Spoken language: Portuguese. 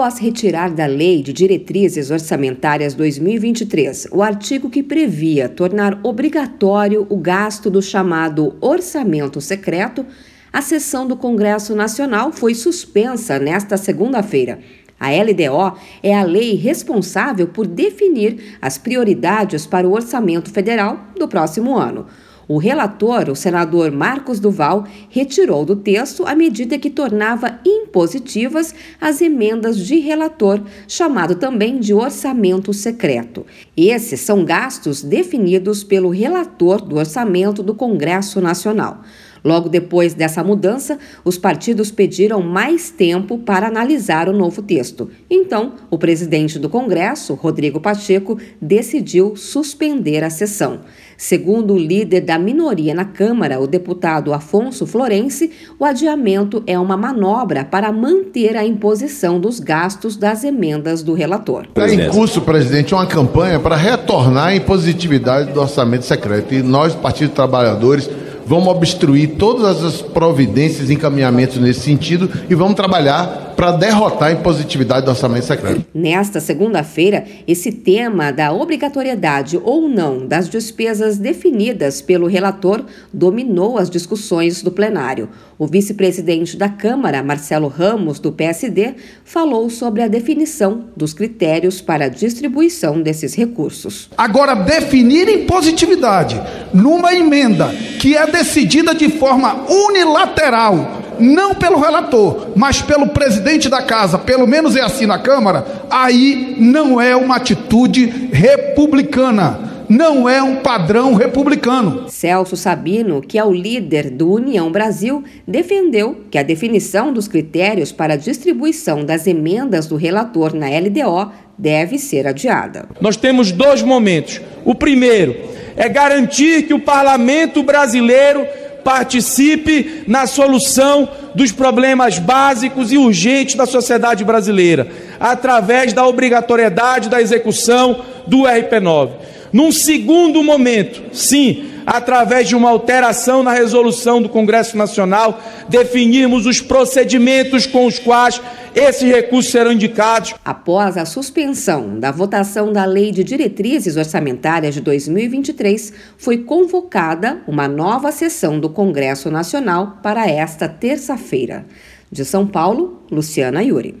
Após retirar da Lei de Diretrizes Orçamentárias 2023 o artigo que previa tornar obrigatório o gasto do chamado orçamento secreto, a sessão do Congresso Nacional foi suspensa nesta segunda-feira. A LDO é a lei responsável por definir as prioridades para o orçamento federal do próximo ano. O relator, o senador Marcos Duval, retirou do texto a medida que tornava impositivas as emendas de relator, chamado também de orçamento secreto. Esses são gastos definidos pelo relator do orçamento do Congresso Nacional. Logo depois dessa mudança, os partidos pediram mais tempo para analisar o novo texto. Então, o presidente do Congresso, Rodrigo Pacheco, decidiu suspender a sessão. Segundo o líder da minoria na Câmara, o deputado Afonso Florense, o adiamento é uma manobra para manter a imposição dos gastos das emendas do relator. Está em curso, presidente, uma campanha para retornar a impositividade do orçamento secreto. E nós, Partido Trabalhadores, vamos obstruir todas as providências e encaminhamentos nesse sentido e vamos trabalhar para derrotar a impositividade do orçamento secreto. Nesta segunda-feira, esse tema da obrigatoriedade ou não das despesas definidas pelo relator dominou as discussões do plenário. O vice-presidente da Câmara, Marcelo Ramos, do PSD, falou sobre a definição dos critérios para a distribuição desses recursos. Agora, definir impositividade numa emenda que é decidida de forma unilateral não pelo relator, mas pelo presidente da casa, pelo menos é assim na Câmara, aí não é uma atitude republicana não é um padrão republicano. Celso Sabino, que é o líder do União Brasil, defendeu que a definição dos critérios para a distribuição das emendas do relator na LDO deve ser adiada. Nós temos dois momentos. O primeiro é garantir que o parlamento brasileiro participe na solução dos problemas básicos e urgentes da sociedade brasileira, através da obrigatoriedade da execução do RP9. Num segundo momento, sim, através de uma alteração na resolução do Congresso Nacional, definirmos os procedimentos com os quais esses recursos serão indicados. Após a suspensão da votação da Lei de Diretrizes Orçamentárias de 2023, foi convocada uma nova sessão do Congresso Nacional para esta terça-feira. De São Paulo, Luciana Yuri.